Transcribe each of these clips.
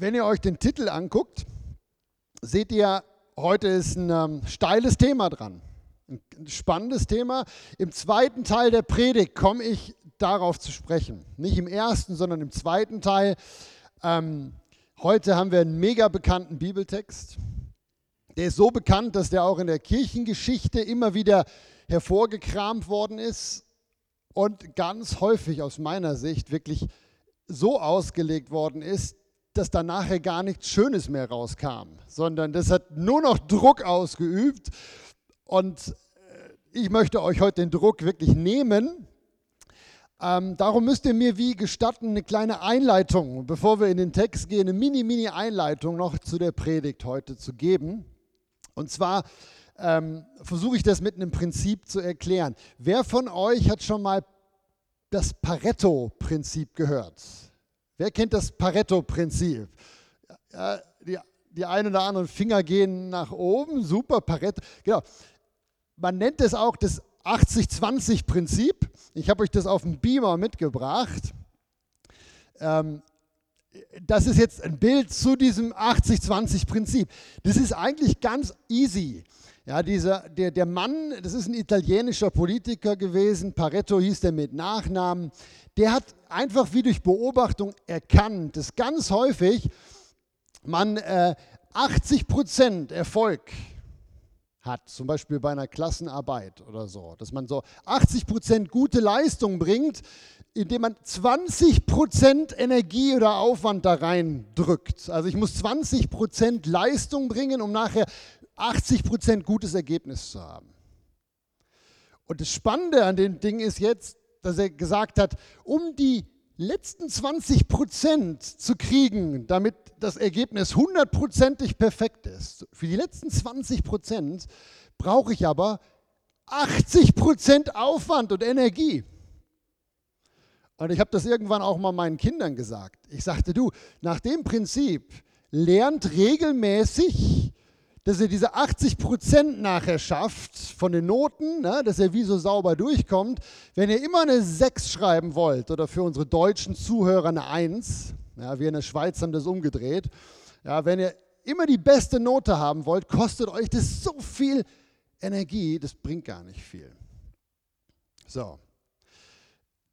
wenn ihr euch den Titel anguckt, seht ihr, heute ist ein ähm, steiles Thema dran. Ein spannendes Thema. Im zweiten Teil der Predigt komme ich darauf zu sprechen. Nicht im ersten, sondern im zweiten Teil. Ähm, heute haben wir einen mega bekannten Bibeltext. Der ist so bekannt, dass der auch in der Kirchengeschichte immer wieder hervorgekramt worden ist und ganz häufig aus meiner Sicht wirklich so ausgelegt worden ist, dass da nachher gar nichts Schönes mehr rauskam, sondern das hat nur noch Druck ausgeübt. Und äh, ich möchte euch heute den Druck wirklich nehmen. Ähm, darum müsst ihr mir wie gestatten eine kleine Einleitung, bevor wir in den Text gehen, eine Mini-Mini-Einleitung noch zu der Predigt heute zu geben. Und zwar ähm, versuche ich das mit einem Prinzip zu erklären. Wer von euch hat schon mal das Pareto-Prinzip gehört? Wer kennt das Pareto-Prinzip? Ja, die, die einen oder anderen Finger gehen nach oben, super, Pareto. Genau. Man nennt es auch das 80-20-Prinzip. Ich habe euch das auf dem Beamer mitgebracht. Ähm, das ist jetzt ein Bild zu diesem 80-20-Prinzip. Das ist eigentlich ganz easy. Ja, dieser, der, der Mann, das ist ein italienischer Politiker gewesen, Pareto hieß der mit Nachnamen, der hat einfach wie durch Beobachtung erkannt, dass ganz häufig man äh, 80 Prozent Erfolg hat, zum Beispiel bei einer Klassenarbeit oder so, dass man so 80 Prozent gute Leistung bringt, indem man 20 Prozent Energie oder Aufwand da rein drückt. Also ich muss 20 Prozent Leistung bringen, um nachher 80 Prozent gutes Ergebnis zu haben. Und das Spannende an dem Ding ist jetzt, dass er gesagt hat, um die letzten 20 Prozent zu kriegen, damit das Ergebnis hundertprozentig perfekt ist, für die letzten 20 Prozent brauche ich aber 80 Prozent Aufwand und Energie. Und ich habe das irgendwann auch mal meinen Kindern gesagt. Ich sagte, du, nach dem Prinzip lernt regelmäßig dass er diese 80 Prozent nachher schafft von den Noten, ne, dass er wie so sauber durchkommt. Wenn ihr immer eine 6 schreiben wollt oder für unsere deutschen Zuhörer eine 1, ja, wir in der Schweiz haben das umgedreht, ja, wenn ihr immer die beste Note haben wollt, kostet euch das so viel Energie, das bringt gar nicht viel. So,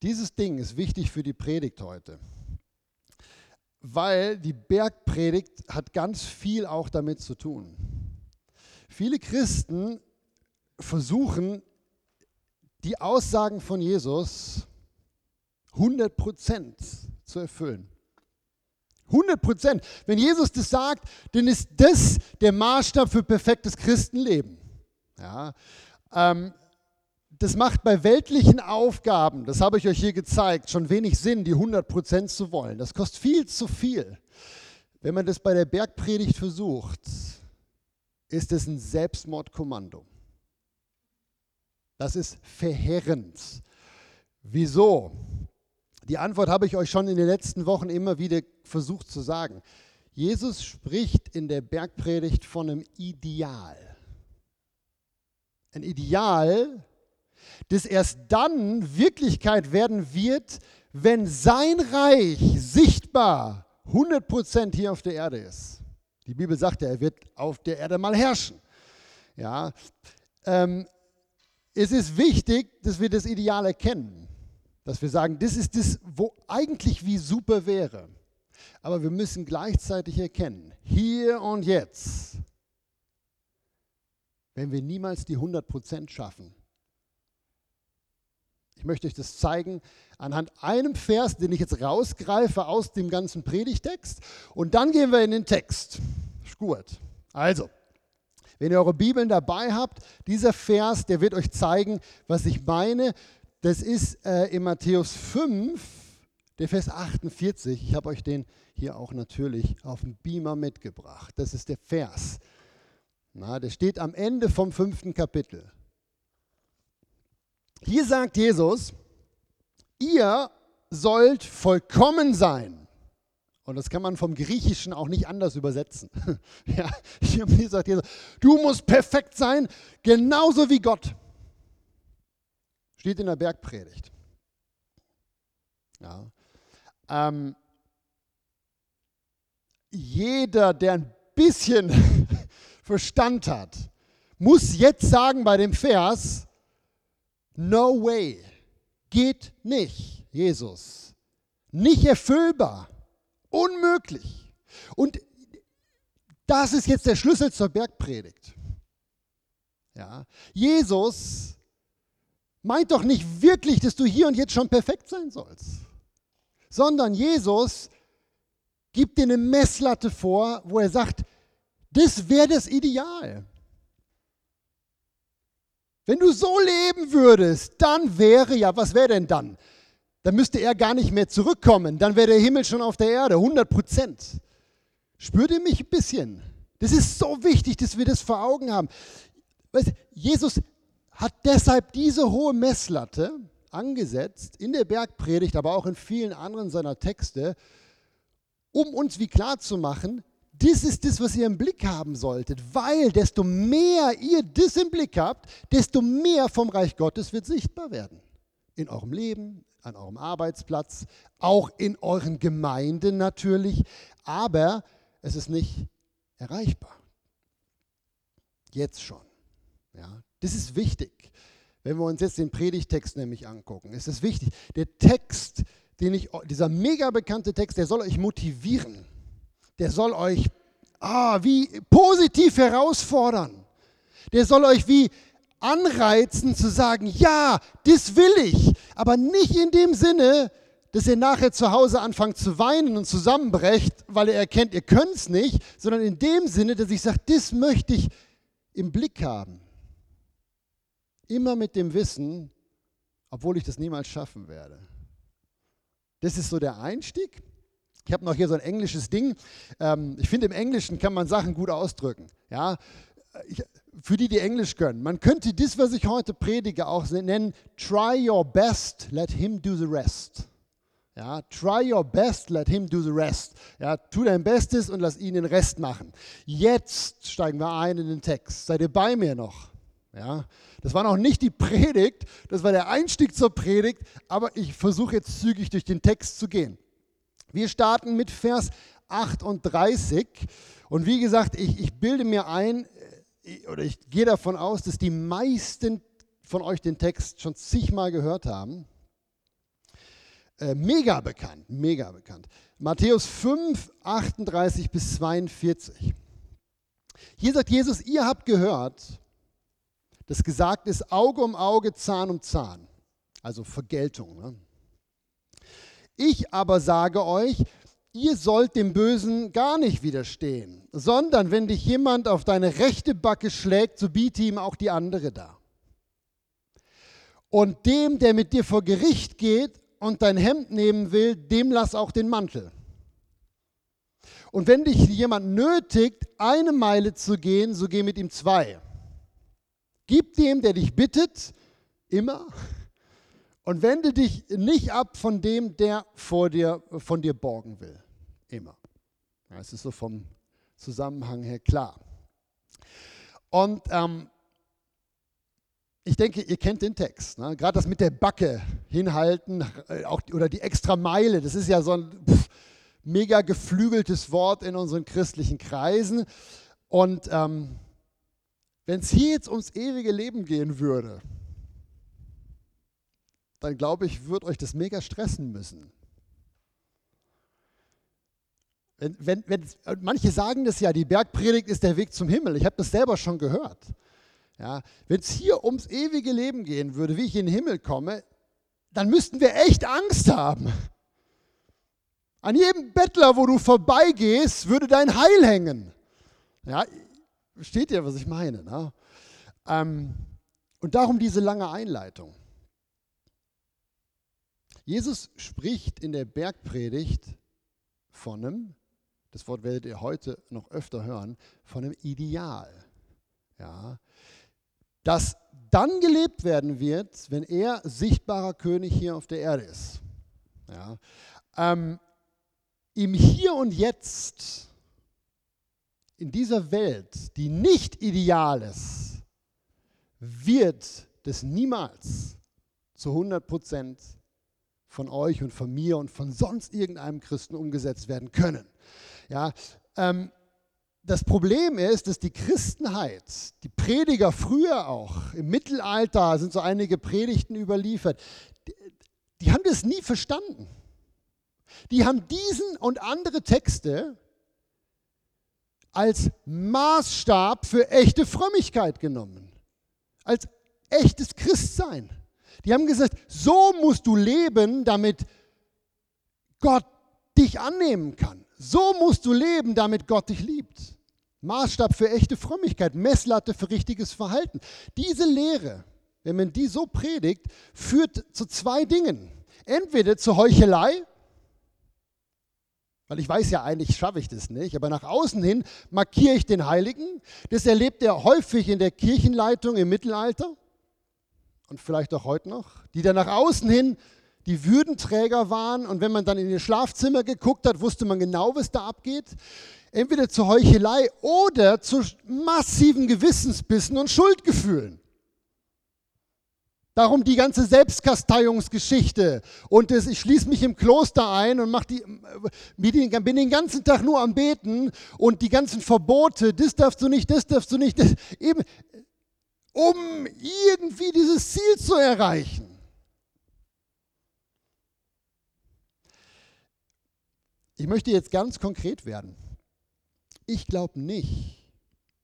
dieses Ding ist wichtig für die Predigt heute, weil die Bergpredigt hat ganz viel auch damit zu tun. Viele Christen versuchen, die Aussagen von Jesus 100% zu erfüllen. 100% Wenn Jesus das sagt, dann ist das der Maßstab für perfektes Christenleben. Ja, ähm, das macht bei weltlichen Aufgaben, das habe ich euch hier gezeigt, schon wenig Sinn, die 100% zu wollen. Das kostet viel zu viel. Wenn man das bei der Bergpredigt versucht, ist es ein Selbstmordkommando. Das ist verheerend. Wieso? Die Antwort habe ich euch schon in den letzten Wochen immer wieder versucht zu sagen. Jesus spricht in der Bergpredigt von einem Ideal. Ein Ideal, das erst dann Wirklichkeit werden wird, wenn sein Reich sichtbar 100% hier auf der Erde ist. Die Bibel sagt ja, er wird auf der Erde mal herrschen. Ja, ähm, es ist wichtig, dass wir das Ideal erkennen. Dass wir sagen, das ist das, wo eigentlich wie super wäre. Aber wir müssen gleichzeitig erkennen, hier und jetzt, wenn wir niemals die 100% schaffen. Möchte euch das zeigen anhand einem Vers, den ich jetzt rausgreife aus dem ganzen Predigtext. Und dann gehen wir in den Text. Gut. Also, wenn ihr eure Bibeln dabei habt, dieser Vers, der wird euch zeigen, was ich meine. Das ist äh, in Matthäus 5, der Vers 48. Ich habe euch den hier auch natürlich auf dem Beamer mitgebracht. Das ist der Vers. Na, der steht am Ende vom fünften Kapitel. Hier sagt Jesus, ihr sollt vollkommen sein. Und das kann man vom Griechischen auch nicht anders übersetzen. ja, hier sagt Jesus, du musst perfekt sein, genauso wie Gott. Steht in der Bergpredigt. Ja. Ähm, jeder, der ein bisschen Verstand hat, muss jetzt sagen bei dem Vers, no way, geht nicht, Jesus. Nicht erfüllbar, unmöglich. Und das ist jetzt der Schlüssel zur Bergpredigt. Ja, Jesus meint doch nicht wirklich, dass du hier und jetzt schon perfekt sein sollst, sondern Jesus gibt dir eine Messlatte vor, wo er sagt, das wäre das Ideal. Wenn du so leben würdest, dann wäre ja, was wäre denn dann? Dann müsste er gar nicht mehr zurückkommen. Dann wäre der Himmel schon auf der Erde, 100 Prozent. Spürt ihr mich ein bisschen? Das ist so wichtig, dass wir das vor Augen haben. Jesus hat deshalb diese hohe Messlatte angesetzt in der Bergpredigt, aber auch in vielen anderen seiner Texte, um uns wie klar zu machen, das ist das, was ihr im Blick haben solltet, weil desto mehr ihr das im Blick habt, desto mehr vom Reich Gottes wird sichtbar werden. In eurem Leben, an eurem Arbeitsplatz, auch in euren Gemeinden natürlich, aber es ist nicht erreichbar. Jetzt schon. Ja, das ist wichtig. Wenn wir uns jetzt den Predigtext nämlich angucken, ist es wichtig. Der Text, den ich, dieser mega bekannte Text, der soll euch motivieren der soll euch ah, wie positiv herausfordern. Der soll euch wie anreizen zu sagen, ja, das will ich, aber nicht in dem Sinne, dass ihr nachher zu Hause anfangt zu weinen und zusammenbrecht, weil ihr erkennt, ihr könnt es nicht, sondern in dem Sinne, dass ich sage, das möchte ich im Blick haben. Immer mit dem Wissen, obwohl ich das niemals schaffen werde. Das ist so der Einstieg. Ich habe noch hier so ein englisches Ding. Ähm, ich finde, im Englischen kann man Sachen gut ausdrücken. Ja? Ich, für die, die Englisch können. Man könnte das, was ich heute predige, auch nennen, try your best, let him do the rest. Ja, try your best, let him do the rest. Ja, tu dein Bestes und lass ihn den Rest machen. Jetzt steigen wir ein in den Text. Seid ihr bei mir noch? Ja, das war noch nicht die Predigt, das war der Einstieg zur Predigt, aber ich versuche jetzt zügig durch den Text zu gehen. Wir starten mit Vers 38. Und wie gesagt, ich, ich bilde mir ein, äh, oder ich gehe davon aus, dass die meisten von euch den Text schon zigmal gehört haben. Äh, mega bekannt, mega bekannt. Matthäus 5, 38 bis 42. Hier sagt Jesus, ihr habt gehört, dass gesagt ist, Auge um Auge, Zahn um Zahn. Also Vergeltung. Ne? Ich aber sage euch, ihr sollt dem Bösen gar nicht widerstehen, sondern wenn dich jemand auf deine rechte Backe schlägt, so biete ihm auch die andere da. Und dem, der mit dir vor Gericht geht und dein Hemd nehmen will, dem lass auch den Mantel. Und wenn dich jemand nötigt, eine Meile zu gehen, so geh mit ihm zwei. Gib dem, der dich bittet, immer und wende dich nicht ab von dem, der vor dir, von dir borgen will. Immer. Das ist so vom Zusammenhang her klar. Und ähm, ich denke, ihr kennt den Text. Ne? Gerade das mit der Backe hinhalten äh, auch, oder die extra Meile, das ist ja so ein pff, mega geflügeltes Wort in unseren christlichen Kreisen. Und ähm, wenn es hier jetzt ums ewige Leben gehen würde, dann glaube ich, wird euch das mega stressen müssen. Wenn, wenn, wenn, manche sagen das ja, die Bergpredigt ist der Weg zum Himmel. Ich habe das selber schon gehört. Ja, wenn es hier ums ewige Leben gehen würde, wie ich in den Himmel komme, dann müssten wir echt Angst haben. An jedem Bettler, wo du vorbeigehst, würde dein Heil hängen. Ja, versteht ihr, was ich meine? Ne? Ähm, und darum diese lange Einleitung. Jesus spricht in der Bergpredigt von einem, das Wort werdet ihr heute noch öfter hören, von einem Ideal. Ja, das dann gelebt werden wird, wenn er sichtbarer König hier auf der Erde ist. Ja, ähm, Im Hier und Jetzt, in dieser Welt, die nicht ideal ist, wird das niemals zu 100 Prozent von euch und von mir und von sonst irgendeinem Christen umgesetzt werden können. Ja, ähm, das Problem ist, dass die Christenheit, die Prediger früher auch, im Mittelalter sind so einige Predigten überliefert, die, die haben das nie verstanden. Die haben diesen und andere Texte als Maßstab für echte Frömmigkeit genommen, als echtes Christsein. Die haben gesagt, so musst du leben, damit Gott dich annehmen kann. So musst du leben, damit Gott dich liebt. Maßstab für echte Frömmigkeit, Messlatte für richtiges Verhalten. Diese Lehre, wenn man die so predigt, führt zu zwei Dingen. Entweder zur Heuchelei, weil ich weiß ja eigentlich, schaffe ich das nicht, aber nach außen hin markiere ich den Heiligen. Das erlebt er häufig in der Kirchenleitung im Mittelalter und vielleicht auch heute noch, die dann nach außen hin die Würdenträger waren und wenn man dann in ihr Schlafzimmer geguckt hat, wusste man genau, was da abgeht. Entweder zur Heuchelei oder zu massiven Gewissensbissen und Schuldgefühlen. Darum die ganze Selbstkasteiungsgeschichte und das, ich schließe mich im Kloster ein und mach die, bin den ganzen Tag nur am Beten und die ganzen Verbote, das darfst du nicht, das darfst du nicht, das, eben, um irgendwie dieses Ziel zu erreichen. Ich möchte jetzt ganz konkret werden. Ich glaube nicht,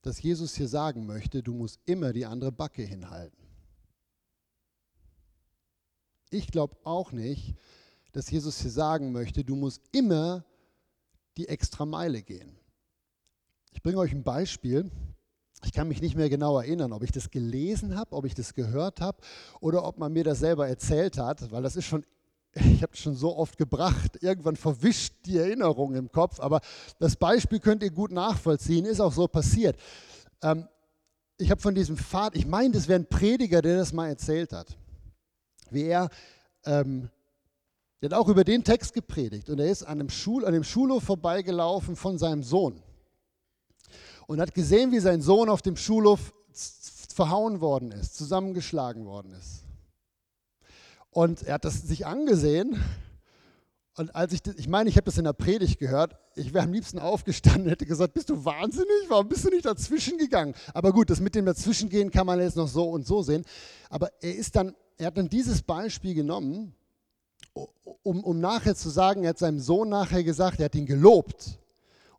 dass Jesus hier sagen möchte, du musst immer die andere Backe hinhalten. Ich glaube auch nicht, dass Jesus hier sagen möchte, du musst immer die extra Meile gehen. Ich bringe euch ein Beispiel. Ich kann mich nicht mehr genau erinnern, ob ich das gelesen habe, ob ich das gehört habe oder ob man mir das selber erzählt hat, weil das ist schon ich habe es schon so oft gebracht, irgendwann verwischt die Erinnerung im Kopf, aber das Beispiel könnt ihr gut nachvollziehen, ist auch so passiert. Ähm, ich habe von diesem Vater, ich meine, das wäre ein Prediger, der das mal erzählt hat, wie er, ähm, der hat auch über den Text gepredigt und er ist an, einem Schul, an dem Schulhof vorbeigelaufen von seinem Sohn und hat gesehen, wie sein Sohn auf dem Schulhof verhauen worden ist, zusammengeschlagen worden ist. Und er hat das sich angesehen. Und als ich, ich meine, ich habe das in der Predigt gehört, ich wäre am liebsten aufgestanden und hätte gesagt, bist du wahnsinnig? Warum bist du nicht dazwischen gegangen? Aber gut, das mit dem Dazwischengehen kann man jetzt noch so und so sehen. Aber er ist dann, er hat dann dieses Beispiel genommen, um, um nachher zu sagen, er hat seinem Sohn nachher gesagt, er hat ihn gelobt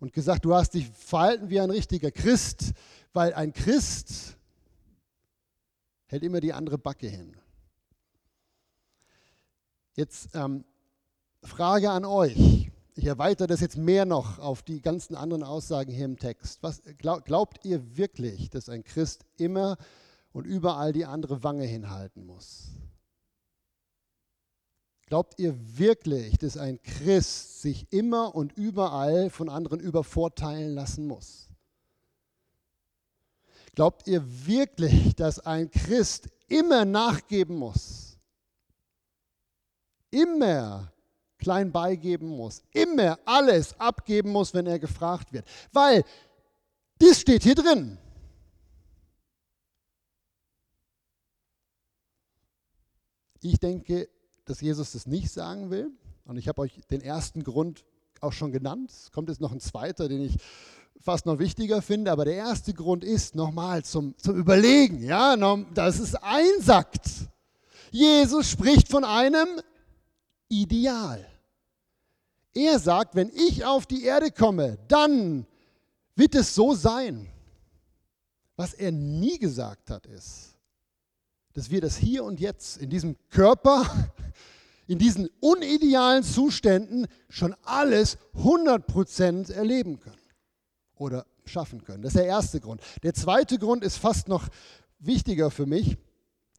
und gesagt, du hast dich verhalten wie ein richtiger Christ, weil ein Christ hält immer die andere Backe hin. Jetzt ähm, Frage an euch. Ich erweitere das jetzt mehr noch auf die ganzen anderen Aussagen hier im Text. Was, glaub, glaubt ihr wirklich, dass ein Christ immer und überall die andere Wange hinhalten muss? Glaubt ihr wirklich, dass ein Christ sich immer und überall von anderen übervorteilen lassen muss? Glaubt ihr wirklich, dass ein Christ immer nachgeben muss? immer klein beigeben muss, immer alles abgeben muss, wenn er gefragt wird. Weil das steht hier drin. Ich denke, dass Jesus das nicht sagen will. Und ich habe euch den ersten Grund auch schon genannt. Es kommt jetzt noch ein zweiter, den ich fast noch wichtiger finde. Aber der erste Grund ist nochmal zum, zum Überlegen. Ja, dass es einsackt. Jesus spricht von einem Ideal. Er sagt, wenn ich auf die Erde komme, dann wird es so sein. Was er nie gesagt hat, ist, dass wir das hier und jetzt in diesem Körper, in diesen unidealen Zuständen schon alles 100% erleben können oder schaffen können. Das ist der erste Grund. Der zweite Grund ist fast noch wichtiger für mich.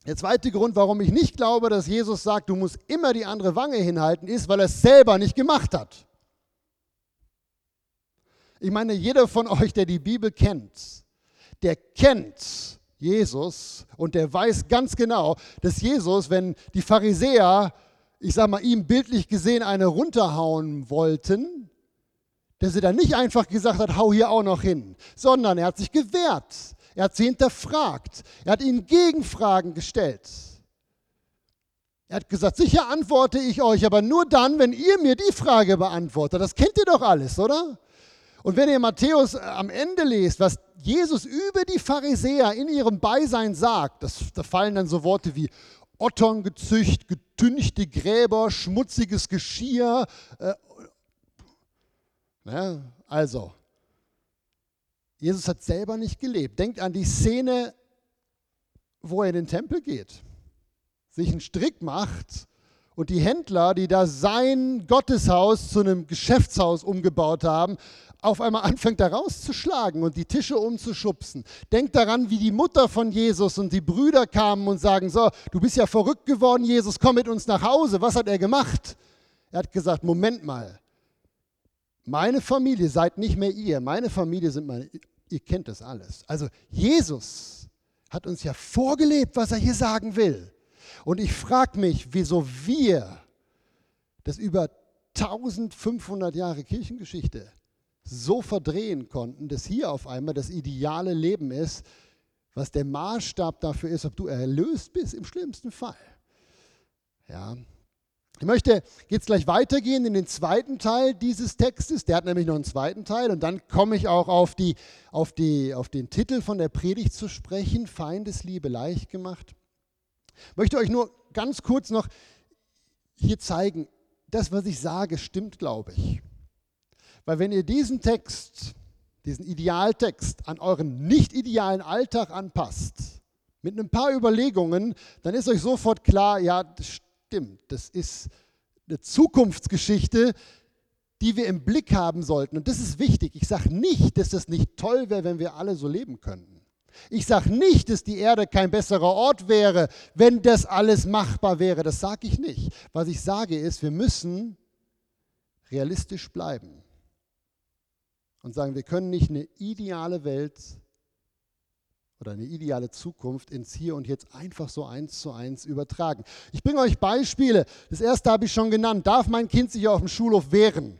Der zweite Grund, warum ich nicht glaube, dass Jesus sagt, du musst immer die andere Wange hinhalten, ist, weil er es selber nicht gemacht hat. Ich meine, jeder von euch, der die Bibel kennt, der kennt Jesus und der weiß ganz genau, dass Jesus, wenn die Pharisäer, ich sage mal, ihm bildlich gesehen eine runterhauen wollten, dass er dann nicht einfach gesagt hat, hau hier auch noch hin, sondern er hat sich gewehrt. Er hat sie hinterfragt. Er hat ihnen Gegenfragen gestellt. Er hat gesagt, sicher antworte ich euch, aber nur dann, wenn ihr mir die Frage beantwortet. Das kennt ihr doch alles, oder? Und wenn ihr Matthäus äh, am Ende lest, was Jesus über die Pharisäer in ihrem Beisein sagt, das, da fallen dann so Worte wie Otterngezücht, getünchte Gräber, schmutziges Geschirr. Äh, ne? Also, Jesus hat selber nicht gelebt. Denkt an die Szene, wo er in den Tempel geht, sich einen Strick macht und die Händler, die da sein Gotteshaus zu einem Geschäftshaus umgebaut haben, auf einmal anfängt da rauszuschlagen und die Tische umzuschubsen. Denkt daran, wie die Mutter von Jesus und die Brüder kamen und sagen, so, du bist ja verrückt geworden, Jesus, komm mit uns nach Hause. Was hat er gemacht? Er hat gesagt, Moment mal, meine Familie seid nicht mehr ihr, meine Familie sind meine, ihr kennt das alles. Also Jesus hat uns ja vorgelebt, was er hier sagen will. Und ich frage mich, wieso wir das über 1500 Jahre Kirchengeschichte so verdrehen konnten, dass hier auf einmal das ideale Leben ist, was der Maßstab dafür ist, ob du erlöst bist, im schlimmsten Fall. Ja. Ich möchte jetzt gleich weitergehen in den zweiten Teil dieses Textes. Der hat nämlich noch einen zweiten Teil und dann komme ich auch auf, die, auf, die, auf den Titel von der Predigt zu sprechen, Feindesliebe leicht gemacht. Ich möchte euch nur ganz kurz noch hier zeigen, das, was ich sage, stimmt, glaube ich. Weil wenn ihr diesen Text, diesen Idealtext an euren nicht idealen Alltag anpasst, mit ein paar Überlegungen, dann ist euch sofort klar, ja, das stimmt, das ist eine Zukunftsgeschichte, die wir im Blick haben sollten. Und das ist wichtig. Ich sage nicht, dass das nicht toll wäre, wenn wir alle so leben könnten. Ich sage nicht, dass die Erde kein besserer Ort wäre, wenn das alles machbar wäre. Das sage ich nicht. Was ich sage ist, wir müssen realistisch bleiben und sagen, wir können nicht eine ideale Welt oder eine ideale Zukunft ins Hier und Jetzt einfach so eins zu eins übertragen. Ich bringe euch Beispiele. Das erste habe ich schon genannt. Darf mein Kind sich auf dem Schulhof wehren?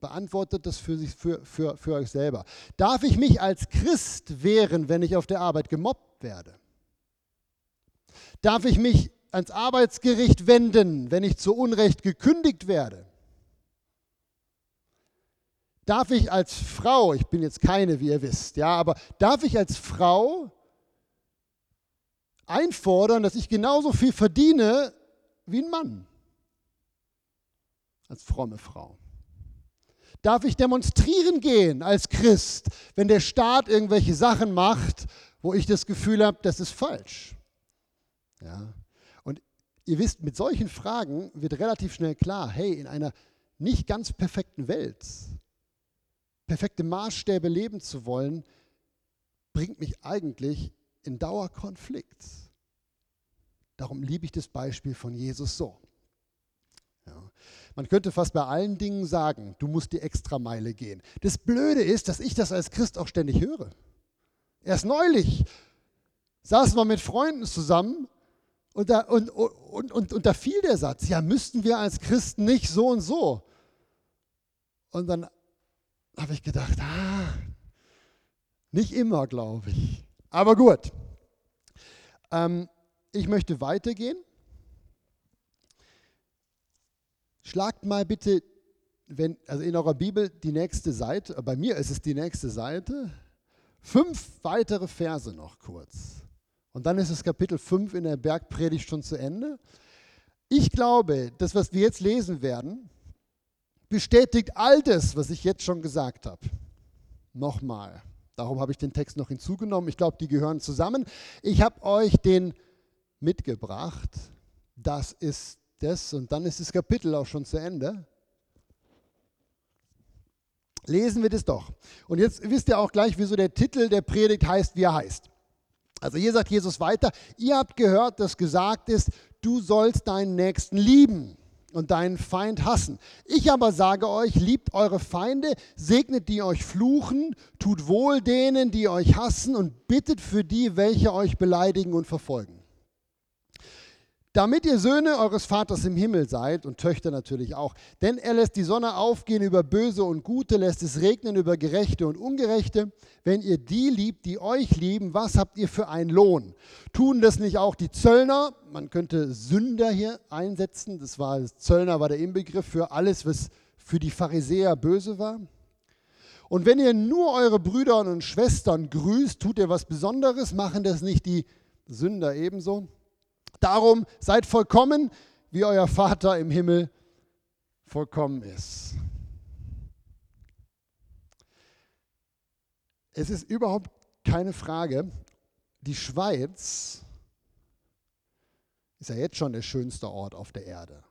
Beantwortet das für, sich, für, für, für euch selber. Darf ich mich als Christ wehren, wenn ich auf der Arbeit gemobbt werde? Darf ich mich ans Arbeitsgericht wenden, wenn ich zu Unrecht gekündigt werde? Darf ich als Frau, ich bin jetzt keine, wie ihr wisst, ja, aber darf ich als Frau einfordern, dass ich genauso viel verdiene wie ein Mann? Als fromme Frau. Darf ich demonstrieren gehen als Christ, wenn der Staat irgendwelche Sachen macht, wo ich das Gefühl habe, das ist falsch? Ja. Und ihr wisst, mit solchen Fragen wird relativ schnell klar, hey, in einer nicht ganz perfekten Welt perfekte Maßstäbe leben zu wollen, bringt mich eigentlich in Dauerkonflikt. Darum liebe ich das Beispiel von Jesus so. Ja. Man könnte fast bei allen Dingen sagen, du musst die Extrameile gehen. Das Blöde ist, dass ich das als Christ auch ständig höre. Erst neulich saßen wir mit Freunden zusammen und da, und, und, und, und da fiel der Satz, ja, müssten wir als Christen nicht so und so. Und dann habe ich gedacht, ah, nicht immer, glaube ich. Aber gut. Ähm, ich möchte weitergehen. Schlagt mal bitte, wenn, also in eurer Bibel die nächste Seite, bei mir ist es die nächste Seite, fünf weitere Verse noch kurz. Und dann ist das Kapitel 5 in der Bergpredigt schon zu Ende. Ich glaube, das, was wir jetzt lesen werden, bestätigt all das, was ich jetzt schon gesagt habe. Nochmal. Darum habe ich den Text noch hinzugenommen. Ich glaube, die gehören zusammen. Ich habe euch den mitgebracht. Das ist das. Und dann ist das Kapitel auch schon zu Ende. Lesen wir das doch. Und jetzt wisst ihr auch gleich, wieso der Titel der Predigt heißt, wie er heißt. Also hier sagt Jesus weiter, ihr habt gehört, dass gesagt ist, du sollst deinen Nächsten lieben und deinen Feind hassen. Ich aber sage euch, liebt eure Feinde, segnet die euch fluchen, tut wohl denen, die euch hassen und bittet für die, welche euch beleidigen und verfolgen damit ihr Söhne eures Vaters im Himmel seid und Töchter natürlich auch. Denn er lässt die Sonne aufgehen über Böse und Gute, lässt es regnen über Gerechte und Ungerechte. Wenn ihr die liebt, die euch lieben, was habt ihr für einen Lohn? Tun das nicht auch die Zöllner? Man könnte Sünder hier einsetzen. Das war Zöllner war der Inbegriff für alles, was für die Pharisäer böse war. Und wenn ihr nur eure Brüder und Schwestern grüßt, tut ihr was Besonderes, machen das nicht die Sünder ebenso? Darum seid vollkommen, wie euer Vater im Himmel vollkommen ist. Es ist überhaupt keine Frage, die Schweiz ist ja jetzt schon der schönste Ort auf der Erde.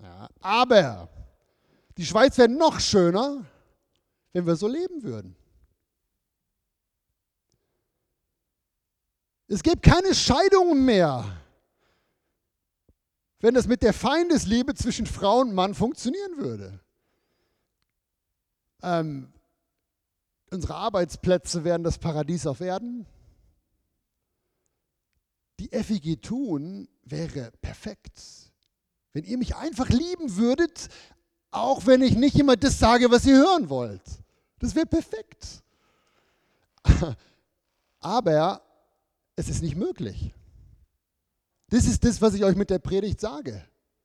Ja, aber die Schweiz wäre noch schöner, wenn wir so leben würden. Es gibt keine Scheidungen mehr, wenn das mit der Feindesliebe zwischen Frau und Mann funktionieren würde. Ähm, unsere Arbeitsplätze wären das Paradies auf Erden. Die FIG tun wäre perfekt. Wenn ihr mich einfach lieben würdet, auch wenn ich nicht immer das sage, was ihr hören wollt. Das wäre perfekt. Aber es ist nicht möglich. Das ist das, was ich euch mit der Predigt sage.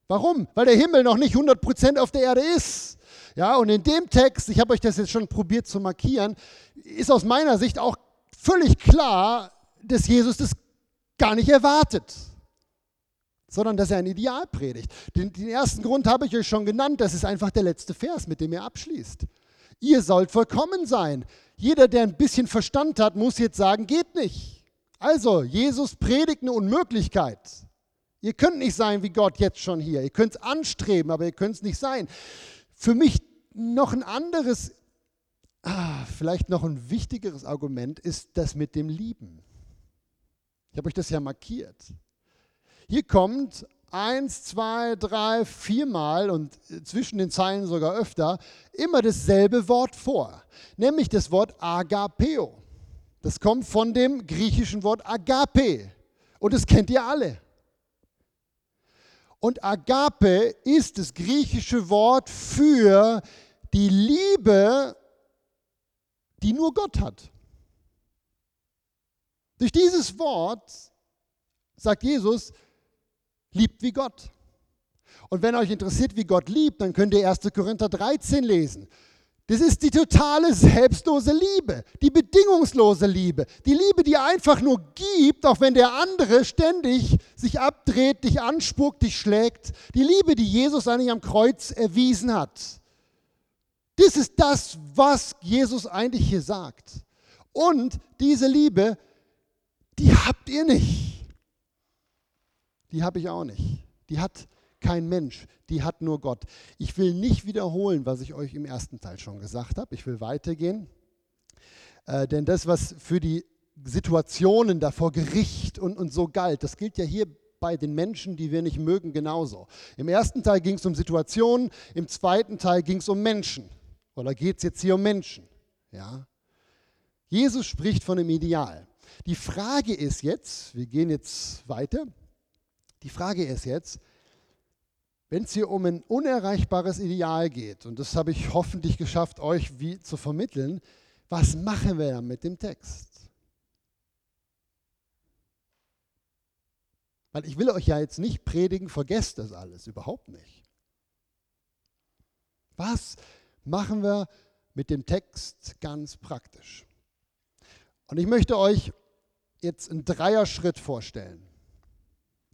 Warum? Weil der Himmel noch nicht 100% auf der Erde ist. Ja, und in dem Text, ich habe euch das jetzt schon probiert zu markieren, ist aus meiner Sicht auch völlig klar, dass Jesus das gar nicht erwartet, sondern dass er ein Ideal predigt. Den, den ersten Grund habe ich euch schon genannt, das ist einfach der letzte Vers, mit dem er abschließt. Ihr sollt vollkommen sein. Jeder, der ein bisschen Verstand hat, muss jetzt sagen, geht nicht. Also, Jesus predigt eine Unmöglichkeit. Ihr könnt nicht sein wie Gott jetzt schon hier. Ihr könnt es anstreben, aber ihr könnt es nicht sein. Für mich noch ein anderes, ah, vielleicht noch ein wichtigeres Argument ist das mit dem Lieben. Ich habe euch das ja markiert. Hier kommt eins, zwei, drei, viermal und zwischen den Zeilen sogar öfter immer dasselbe Wort vor, nämlich das Wort Agapeo. Das kommt von dem griechischen Wort Agape und das kennt ihr alle. Und Agape ist das griechische Wort für die Liebe, die nur Gott hat. Durch dieses Wort sagt Jesus, liebt wie Gott. Und wenn euch interessiert, wie Gott liebt, dann könnt ihr 1. Korinther 13 lesen. Das ist die totale selbstlose Liebe, die bedingungslose Liebe, die Liebe, die einfach nur gibt, auch wenn der andere ständig sich abdreht, dich anspuckt, dich schlägt. Die Liebe, die Jesus eigentlich am Kreuz erwiesen hat. Das ist das, was Jesus eigentlich hier sagt. Und diese Liebe die habt ihr nicht. Die habe ich auch nicht. Die hat kein Mensch, die hat nur Gott. Ich will nicht wiederholen, was ich euch im ersten Teil schon gesagt habe. Ich will weitergehen. Äh, denn das, was für die Situationen da vor Gericht und, und so galt, das gilt ja hier bei den Menschen, die wir nicht mögen, genauso. Im ersten Teil ging es um Situationen, im zweiten Teil ging es um Menschen. Oder geht es jetzt hier um Menschen? Ja? Jesus spricht von einem Ideal. Die Frage ist jetzt, wir gehen jetzt weiter, die Frage ist jetzt, wenn es hier um ein unerreichbares Ideal geht, und das habe ich hoffentlich geschafft, euch wie zu vermitteln, was machen wir dann mit dem Text? Weil ich will euch ja jetzt nicht predigen, vergesst das alles, überhaupt nicht. Was machen wir mit dem Text ganz praktisch? Und ich möchte euch jetzt einen Dreier-Schritt vorstellen.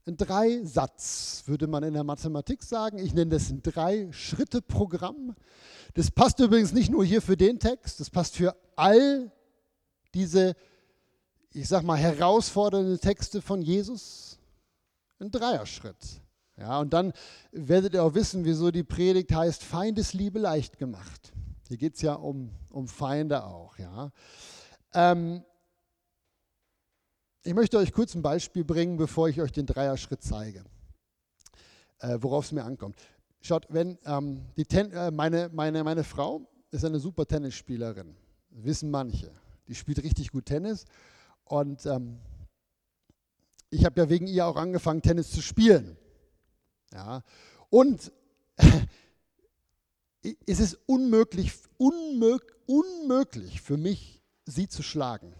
Ein Drei-Satz würde man in der Mathematik sagen. Ich nenne das ein Drei-Schritte-Programm. Das passt übrigens nicht nur hier für den Text, das passt für all diese, ich sag mal, herausfordernden Texte von Jesus. Ein Dreier-Schritt. Ja, und dann werdet ihr auch wissen, wieso die Predigt heißt Feindesliebe leicht gemacht. Hier geht es ja um, um Feinde auch. Ja. Ähm, ich möchte euch kurz ein Beispiel bringen, bevor ich euch den Dreier-Schritt zeige, äh, worauf es mir ankommt. Schaut, wenn ähm, die Ten, äh, meine, meine, meine Frau ist eine super Tennisspielerin, wissen manche. Die spielt richtig gut Tennis und ähm, ich habe ja wegen ihr auch angefangen, Tennis zu spielen. Ja, und es ist unmöglich, unmög, unmöglich für mich, sie zu schlagen.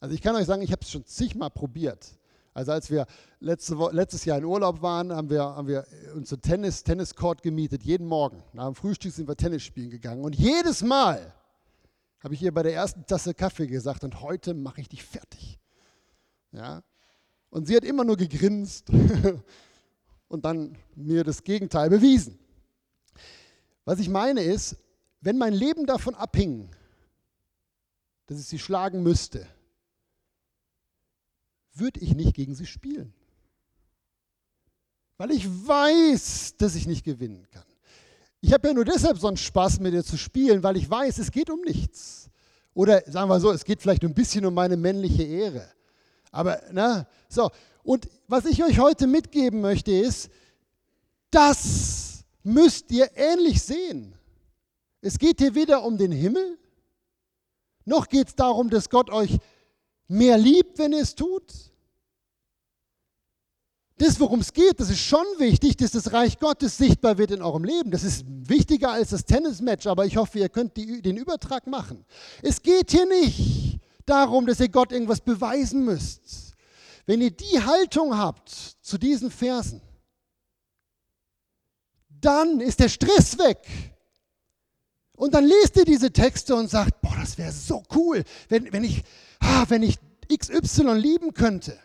Also ich kann euch sagen, ich habe es schon zigmal probiert. Also als wir letzte letztes Jahr in Urlaub waren, haben wir, haben wir uns einen Tennis, Tenniscourt gemietet, jeden Morgen. Nach dem Frühstück sind wir Tennis spielen gegangen. Und jedes Mal habe ich ihr bei der ersten Tasse Kaffee gesagt, und heute mache ich dich fertig. Ja? Und sie hat immer nur gegrinst und dann mir das Gegenteil bewiesen. Was ich meine ist, wenn mein Leben davon abhing, dass ich sie schlagen müsste, würde ich nicht gegen sie spielen. Weil ich weiß, dass ich nicht gewinnen kann. Ich habe ja nur deshalb so einen Spaß mit ihr zu spielen, weil ich weiß, es geht um nichts. Oder sagen wir so, es geht vielleicht ein bisschen um meine männliche Ehre. Aber, na, so. Und was ich euch heute mitgeben möchte, ist, das müsst ihr ähnlich sehen. Es geht hier weder um den Himmel, noch geht es darum, dass Gott euch mehr liebt, wenn ihr es tut. Das, worum es geht, das ist schon wichtig, dass das Reich Gottes sichtbar wird in eurem Leben. Das ist wichtiger als das Tennismatch, aber ich hoffe, ihr könnt die, den Übertrag machen. Es geht hier nicht darum, dass ihr Gott irgendwas beweisen müsst. Wenn ihr die Haltung habt zu diesen Versen, dann ist der Stress weg. Und dann lest ihr diese Texte und sagt, wäre so cool, wenn, wenn, ich, ah, wenn ich XY lieben könnte.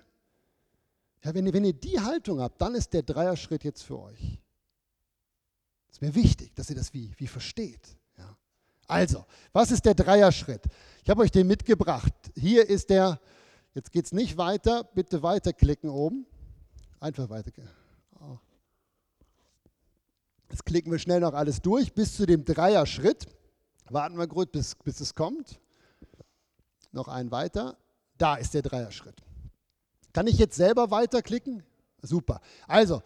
Ja, wenn, ihr, wenn ihr die Haltung habt, dann ist der Dreierschritt jetzt für euch. Es ist mir wichtig, dass ihr das wie, wie versteht. Ja. Also, was ist der Dreierschritt? Ich habe euch den mitgebracht. Hier ist der, jetzt geht es nicht weiter, bitte weiterklicken oben. Einfach weiterklicken. Oh. Jetzt klicken wir schnell noch alles durch bis zu dem Dreierschritt. Warten wir kurz, bis, bis es kommt. Noch einen weiter. Da ist der Dreierschritt. Kann ich jetzt selber weiterklicken? Super. Also,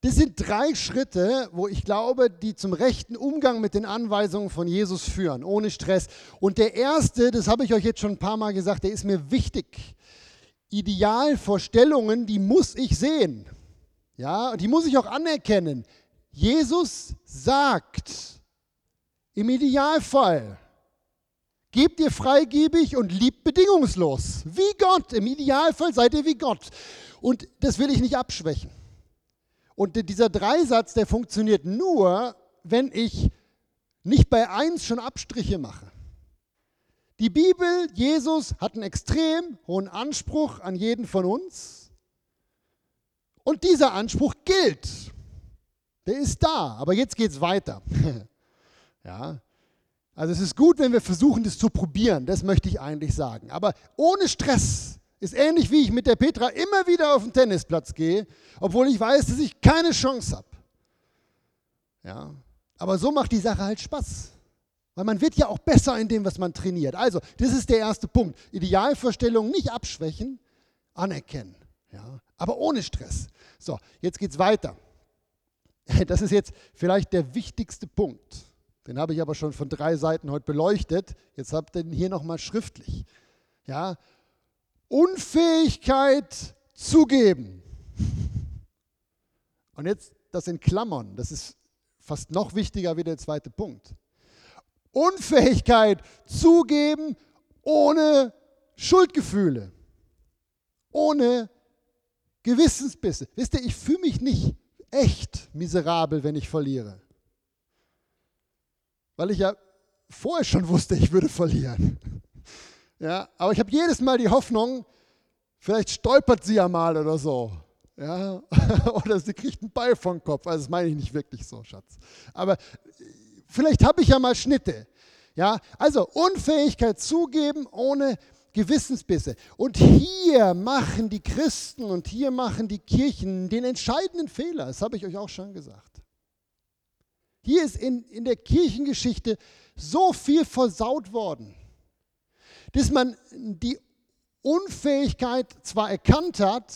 das sind drei Schritte, wo ich glaube, die zum rechten Umgang mit den Anweisungen von Jesus führen, ohne Stress. Und der erste, das habe ich euch jetzt schon ein paar Mal gesagt, der ist mir wichtig. Idealvorstellungen, die muss ich sehen. Ja, und die muss ich auch anerkennen. Jesus sagt, im Idealfall, Gebt ihr freigebig und liebt bedingungslos. Wie Gott. Im Idealfall seid ihr wie Gott. Und das will ich nicht abschwächen. Und dieser Dreisatz, der funktioniert nur, wenn ich nicht bei eins schon Abstriche mache. Die Bibel, Jesus hat einen extrem hohen Anspruch an jeden von uns. Und dieser Anspruch gilt. Der ist da. Aber jetzt geht es weiter. ja, also es ist gut, wenn wir versuchen, das zu probieren, das möchte ich eigentlich sagen. Aber ohne Stress ist ähnlich wie ich mit der Petra immer wieder auf den Tennisplatz gehe, obwohl ich weiß, dass ich keine Chance habe. Ja, aber so macht die Sache halt Spaß. Weil man wird ja auch besser in dem, was man trainiert. Also, das ist der erste Punkt. Idealvorstellungen nicht abschwächen, anerkennen. Ja, aber ohne Stress. So, jetzt geht es weiter. Das ist jetzt vielleicht der wichtigste Punkt. Den habe ich aber schon von drei Seiten heute beleuchtet. Jetzt habt ihr ihn hier nochmal schriftlich. Ja? Unfähigkeit zugeben. Und jetzt das in Klammern. Das ist fast noch wichtiger wie der zweite Punkt. Unfähigkeit zugeben ohne Schuldgefühle, ohne Gewissensbisse. Wisst ihr, ich fühle mich nicht echt miserabel, wenn ich verliere weil ich ja vorher schon wusste, ich würde verlieren. Ja, aber ich habe jedes Mal die Hoffnung, vielleicht stolpert sie ja mal oder so. Ja, oder sie kriegt einen Ball vom Kopf. Also das meine ich nicht wirklich so, Schatz. Aber vielleicht habe ich ja mal Schnitte. Ja, also Unfähigkeit zugeben ohne Gewissensbisse. Und hier machen die Christen und hier machen die Kirchen den entscheidenden Fehler. Das habe ich euch auch schon gesagt. Hier ist in, in der Kirchengeschichte so viel versaut worden, dass man die Unfähigkeit zwar erkannt hat,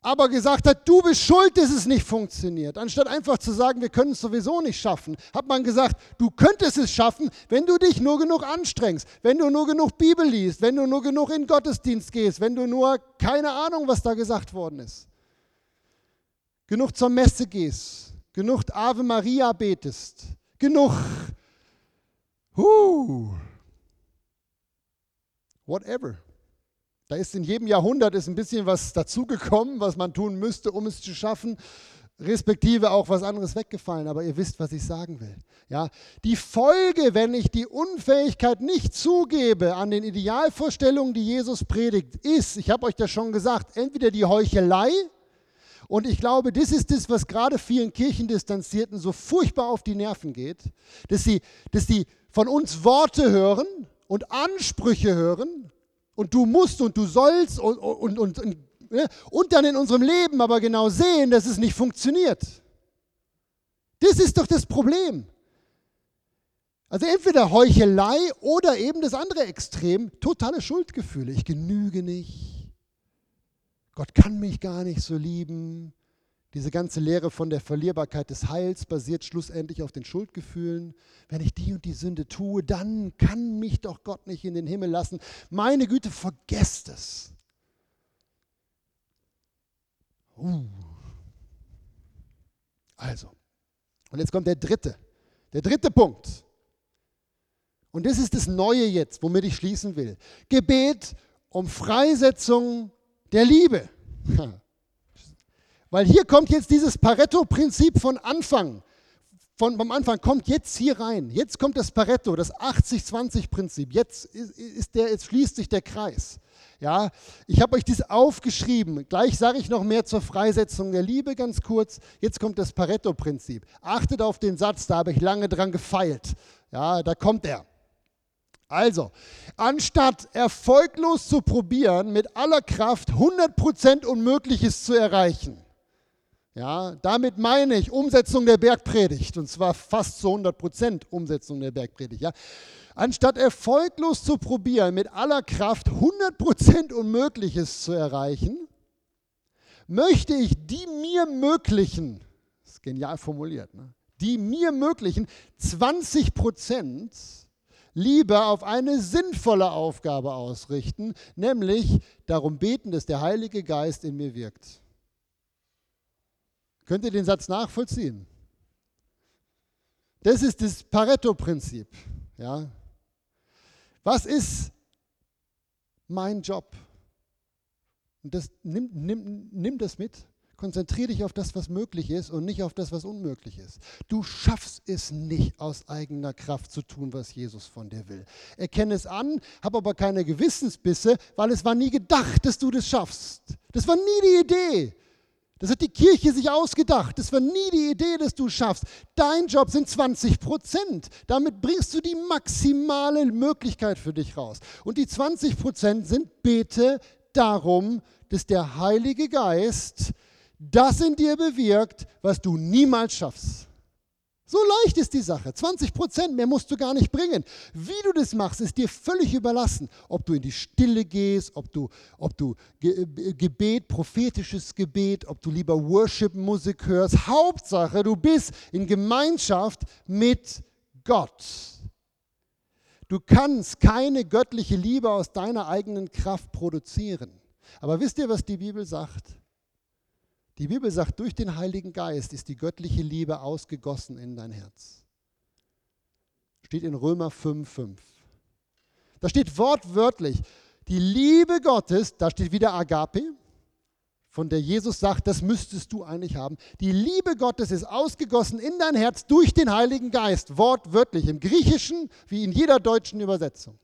aber gesagt hat, du bist schuld, dass es nicht funktioniert. Anstatt einfach zu sagen, wir können es sowieso nicht schaffen, hat man gesagt, du könntest es schaffen, wenn du dich nur genug anstrengst, wenn du nur genug Bibel liest, wenn du nur genug in Gottesdienst gehst, wenn du nur keine Ahnung, was da gesagt worden ist, genug zur Messe gehst, genug Ave Maria betest, genug, huh, whatever. Da ist in jedem Jahrhundert ist ein bisschen was dazugekommen, was man tun müsste, um es zu schaffen, respektive auch was anderes weggefallen. Aber ihr wisst, was ich sagen will. Ja, die Folge, wenn ich die Unfähigkeit nicht zugebe an den Idealvorstellungen, die Jesus predigt, ist, ich habe euch das schon gesagt, entweder die Heuchelei, und ich glaube, das ist das, was gerade vielen Kirchendistanzierten so furchtbar auf die Nerven geht, dass sie, dass sie von uns Worte hören und Ansprüche hören und du musst und du sollst und, und, und, und, ne, und dann in unserem Leben aber genau sehen, dass es nicht funktioniert. Das ist doch das Problem. Also entweder Heuchelei oder eben das andere Extrem, totale Schuldgefühle. Ich genüge nicht. Gott kann mich gar nicht so lieben. Diese ganze Lehre von der Verlierbarkeit des Heils basiert schlussendlich auf den Schuldgefühlen. Wenn ich die und die Sünde tue, dann kann mich doch Gott nicht in den Himmel lassen. Meine Güte, vergesst es. Uh. Also, und jetzt kommt der dritte, der dritte Punkt. Und das ist das Neue jetzt, womit ich schließen will. Gebet um Freisetzung der Liebe. Weil hier kommt jetzt dieses Pareto-Prinzip von Anfang. Von, vom Anfang kommt jetzt hier rein. Jetzt kommt das Pareto, das 80-20-Prinzip. Jetzt, ist, der, jetzt schließt sich der Kreis. Ja, ich habe euch dies aufgeschrieben. Gleich sage ich noch mehr zur Freisetzung der Liebe ganz kurz. Jetzt kommt das Pareto-Prinzip. Achtet auf den Satz, da habe ich lange dran gefeilt. Ja, da kommt er. Also, anstatt erfolglos zu probieren, mit aller Kraft 100% Unmögliches zu erreichen, ja, damit meine ich Umsetzung der Bergpredigt, und zwar fast zu 100% Umsetzung der Bergpredigt. Ja. Anstatt erfolglos zu probieren, mit aller Kraft 100% Unmögliches zu erreichen, möchte ich die mir möglichen, das ist genial formuliert, ne, die mir möglichen 20 lieber auf eine sinnvolle Aufgabe ausrichten, nämlich darum beten, dass der Heilige Geist in mir wirkt. Könnt ihr den Satz nachvollziehen? Das ist das Pareto-Prinzip. Ja. Was ist mein Job? Und das, nimm, nimm, nimm das mit. Konzentriere dich auf das, was möglich ist und nicht auf das, was unmöglich ist. Du schaffst es nicht aus eigener Kraft zu tun, was Jesus von dir will. Erkenne es an, habe aber keine Gewissensbisse, weil es war nie gedacht, dass du das schaffst. Das war nie die Idee. Das hat die Kirche sich ausgedacht. Das war nie die Idee, dass du schaffst. Dein Job sind 20 Prozent. Damit bringst du die maximale Möglichkeit für dich raus. Und die 20 Prozent sind Bete darum, dass der Heilige Geist das in dir bewirkt, was du niemals schaffst. So leicht ist die Sache. 20 Prozent mehr musst du gar nicht bringen. Wie du das machst, ist dir völlig überlassen. Ob du in die Stille gehst, ob du, ob du äh, Gebet, prophetisches Gebet, ob du lieber Worship-Musik hörst. Hauptsache, du bist in Gemeinschaft mit Gott. Du kannst keine göttliche Liebe aus deiner eigenen Kraft produzieren. Aber wisst ihr, was die Bibel sagt? Die Bibel sagt, durch den Heiligen Geist ist die göttliche Liebe ausgegossen in dein Herz. Steht in Römer 5,5. Da steht wortwörtlich, die Liebe Gottes, da steht wieder Agape, von der Jesus sagt, das müsstest du eigentlich haben. Die Liebe Gottes ist ausgegossen in dein Herz durch den Heiligen Geist, wortwörtlich, im Griechischen wie in jeder deutschen Übersetzung.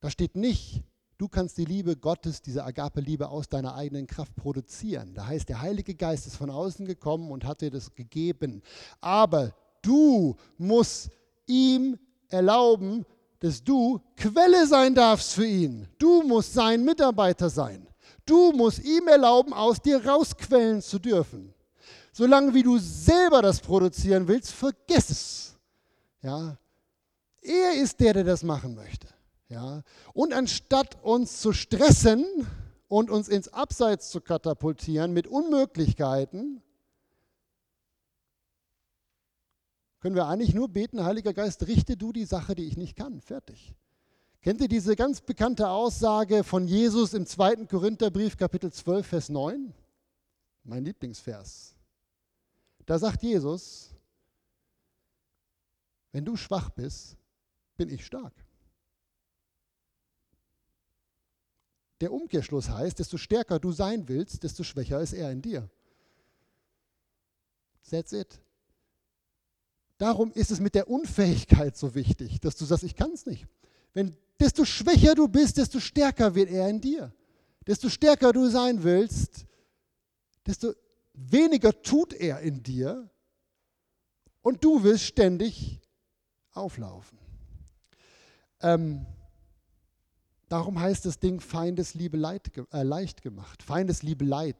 Da steht nicht, Du kannst die Liebe Gottes, diese Agape-Liebe aus deiner eigenen Kraft produzieren. Da heißt, der Heilige Geist ist von außen gekommen und hat dir das gegeben. Aber du musst ihm erlauben, dass du Quelle sein darfst für ihn. Du musst sein Mitarbeiter sein. Du musst ihm erlauben, aus dir rausquellen zu dürfen. Solange wie du selber das produzieren willst, vergiss es. Ja? Er ist der, der das machen möchte. Ja? Und anstatt uns zu stressen und uns ins Abseits zu katapultieren mit Unmöglichkeiten, können wir eigentlich nur beten, Heiliger Geist, richte du die Sache, die ich nicht kann. Fertig. Kennt ihr diese ganz bekannte Aussage von Jesus im 2. Korintherbrief, Kapitel 12, Vers 9? Mein Lieblingsvers. Da sagt Jesus, wenn du schwach bist, bin ich stark. Der Umkehrschluss heißt, desto stärker du sein willst, desto schwächer ist er in dir. That's it. Darum ist es mit der Unfähigkeit so wichtig, dass du sagst, ich kann es nicht. Wenn desto schwächer du bist, desto stärker wird er in dir. Desto stärker du sein willst, desto weniger tut er in dir und du wirst ständig auflaufen. Ähm, darum heißt das Ding Feindesliebe leid, äh, leicht gemacht. Feindesliebe Leid.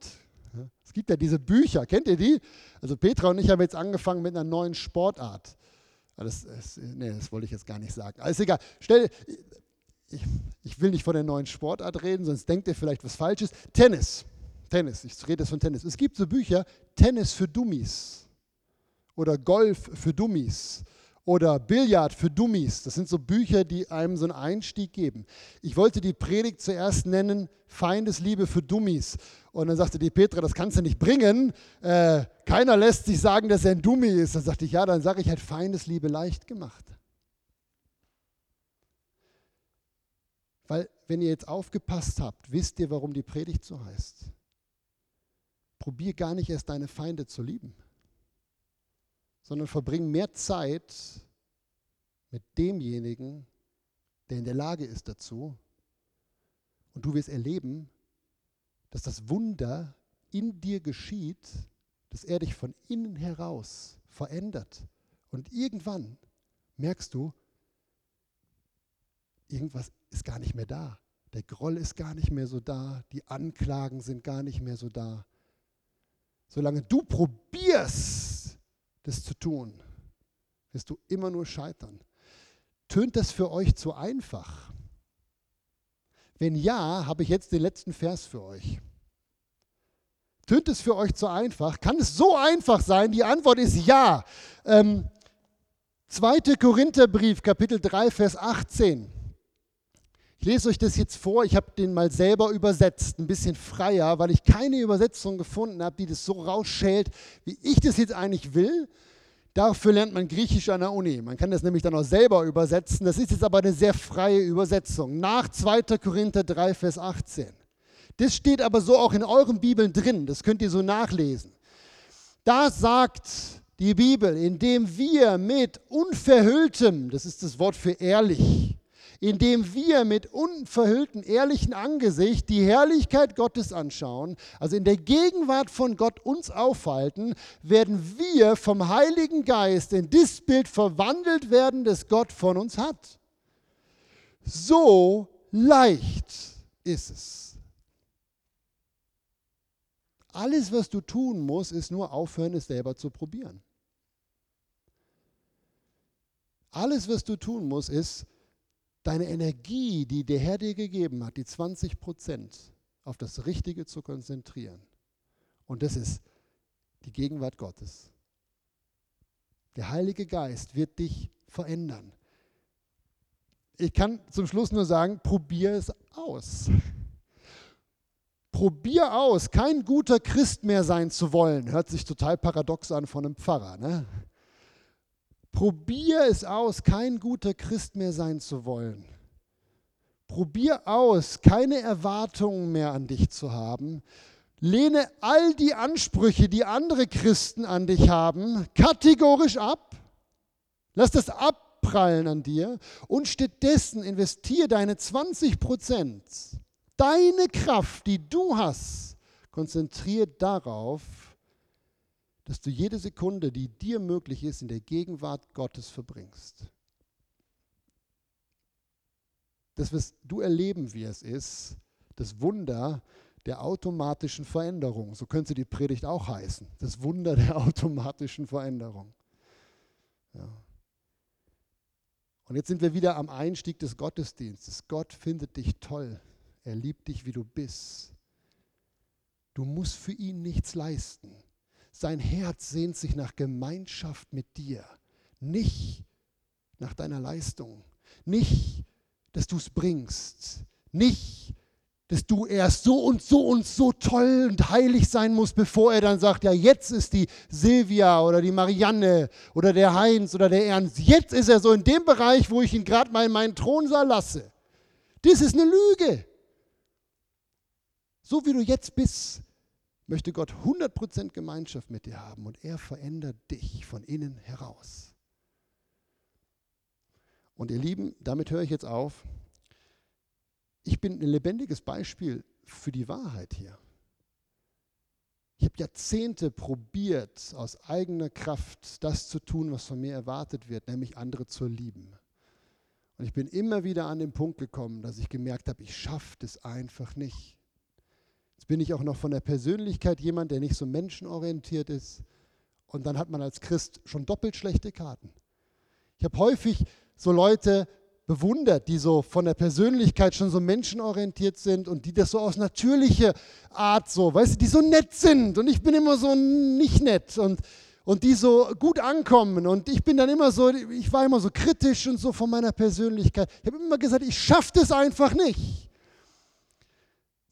Es gibt ja diese Bücher, kennt ihr die? Also Petra und ich haben jetzt angefangen mit einer neuen Sportart. Das, das, nee, das wollte ich jetzt gar nicht sagen. Alles egal. Stell, ich, ich will nicht von der neuen Sportart reden, sonst denkt ihr vielleicht was Falsches. Tennis. Tennis, ich rede jetzt von Tennis. Es gibt so Bücher, Tennis für Dummies oder Golf für Dummies oder Billard für Dummies. Das sind so Bücher, die einem so einen Einstieg geben. Ich wollte die Predigt zuerst nennen, Feindesliebe für Dummies. Und dann sagte die Petra, das kannst du nicht bringen. Äh, keiner lässt sich sagen, dass er ein Dummi ist. Dann sagte ich, ja, dann sage ich halt Feindesliebe leicht gemacht. Weil, wenn ihr jetzt aufgepasst habt, wisst ihr, warum die Predigt so heißt. Probier gar nicht erst deine Feinde zu lieben sondern verbring mehr Zeit mit demjenigen, der in der Lage ist dazu. Und du wirst erleben, dass das Wunder in dir geschieht, dass er dich von innen heraus verändert. Und irgendwann merkst du, irgendwas ist gar nicht mehr da. Der Groll ist gar nicht mehr so da. Die Anklagen sind gar nicht mehr so da. Solange du probierst, das zu tun, wirst du immer nur scheitern. Tönt das für euch zu einfach? Wenn ja, habe ich jetzt den letzten Vers für euch. Tönt es für euch zu einfach? Kann es so einfach sein? Die Antwort ist ja. Ähm, 2. Korintherbrief, Kapitel 3, Vers 18. Ich lese euch das jetzt vor. Ich habe den mal selber übersetzt, ein bisschen freier, weil ich keine Übersetzung gefunden habe, die das so rausschält, wie ich das jetzt eigentlich will. Dafür lernt man Griechisch an der Uni. Man kann das nämlich dann auch selber übersetzen. Das ist jetzt aber eine sehr freie Übersetzung. Nach 2. Korinther 3, Vers 18. Das steht aber so auch in euren Bibeln drin. Das könnt ihr so nachlesen. Da sagt die Bibel, indem wir mit unverhülltem, das ist das Wort für ehrlich, indem wir mit unverhülltem, ehrlichen Angesicht die Herrlichkeit Gottes anschauen, also in der Gegenwart von Gott uns aufhalten, werden wir vom Heiligen Geist in das Bild verwandelt werden, das Gott von uns hat. So leicht ist es. Alles, was du tun musst, ist nur aufhören, es selber zu probieren. Alles, was du tun musst, ist deine Energie, die der Herr dir gegeben hat, die 20 Prozent, auf das Richtige zu konzentrieren. Und das ist die Gegenwart Gottes. Der Heilige Geist wird dich verändern. Ich kann zum Schluss nur sagen, probier es aus. Probier aus, kein guter Christ mehr sein zu wollen. Hört sich total paradox an von einem Pfarrer. Ne? Probier es aus, kein guter Christ mehr sein zu wollen. Probier aus, keine Erwartungen mehr an dich zu haben. Lehne all die Ansprüche, die andere Christen an dich haben, kategorisch ab. Lass das abprallen an dir und stattdessen investiere deine 20 Prozent, deine Kraft, die du hast, konzentriert darauf, dass du jede Sekunde, die dir möglich ist, in der Gegenwart Gottes verbringst. Das, was du erleben wirst, ist das Wunder der automatischen Veränderung. So könnte die Predigt auch heißen. Das Wunder der automatischen Veränderung. Ja. Und jetzt sind wir wieder am Einstieg des Gottesdienstes. Gott findet dich toll. Er liebt dich, wie du bist. Du musst für ihn nichts leisten. Sein Herz sehnt sich nach Gemeinschaft mit dir, nicht nach deiner Leistung, nicht, dass du es bringst, nicht, dass du erst so und so und so toll und heilig sein musst, bevor er dann sagt, ja, jetzt ist die Silvia oder die Marianne oder der Heinz oder der Ernst, jetzt ist er so in dem Bereich, wo ich ihn gerade mal in meinen Thronsaal lasse. Das ist eine Lüge. So wie du jetzt bist, möchte Gott 100% Gemeinschaft mit dir haben und er verändert dich von innen heraus. Und ihr Lieben, damit höre ich jetzt auf. Ich bin ein lebendiges Beispiel für die Wahrheit hier. Ich habe Jahrzehnte probiert, aus eigener Kraft das zu tun, was von mir erwartet wird, nämlich andere zu lieben. Und ich bin immer wieder an den Punkt gekommen, dass ich gemerkt habe, ich schaffe das einfach nicht. Jetzt bin ich auch noch von der Persönlichkeit jemand, der nicht so menschenorientiert ist. Und dann hat man als Christ schon doppelt schlechte Karten. Ich habe häufig so Leute bewundert, die so von der Persönlichkeit schon so menschenorientiert sind und die das so aus natürlicher Art so, weißt du, die so nett sind und ich bin immer so nicht nett und, und die so gut ankommen und ich bin dann immer so, ich war immer so kritisch und so von meiner Persönlichkeit. Ich habe immer gesagt, ich schaffe das einfach nicht.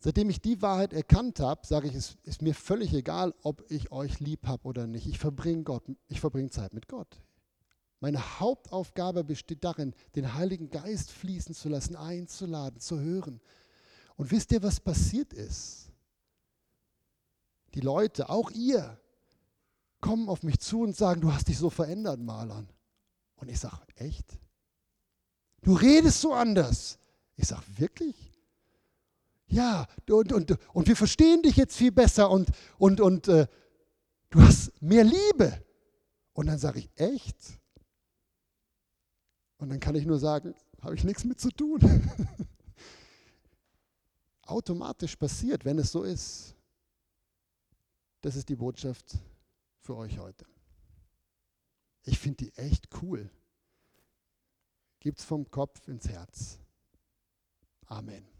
Seitdem ich die Wahrheit erkannt habe, sage ich, es ist mir völlig egal, ob ich euch lieb habe oder nicht. Ich verbringe Gott, Zeit mit Gott. Meine Hauptaufgabe besteht darin, den Heiligen Geist fließen zu lassen, einzuladen, zu hören. Und wisst ihr, was passiert ist? Die Leute, auch ihr, kommen auf mich zu und sagen, du hast dich so verändert, Marlon. Und ich sage, echt? Du redest so anders. Ich sage, wirklich? Ja, und, und, und wir verstehen dich jetzt viel besser und, und, und äh, du hast mehr Liebe. Und dann sage ich, echt? Und dann kann ich nur sagen, habe ich nichts mit zu tun. Automatisch passiert, wenn es so ist. Das ist die Botschaft für euch heute. Ich finde die echt cool. Gibt's vom Kopf ins Herz. Amen.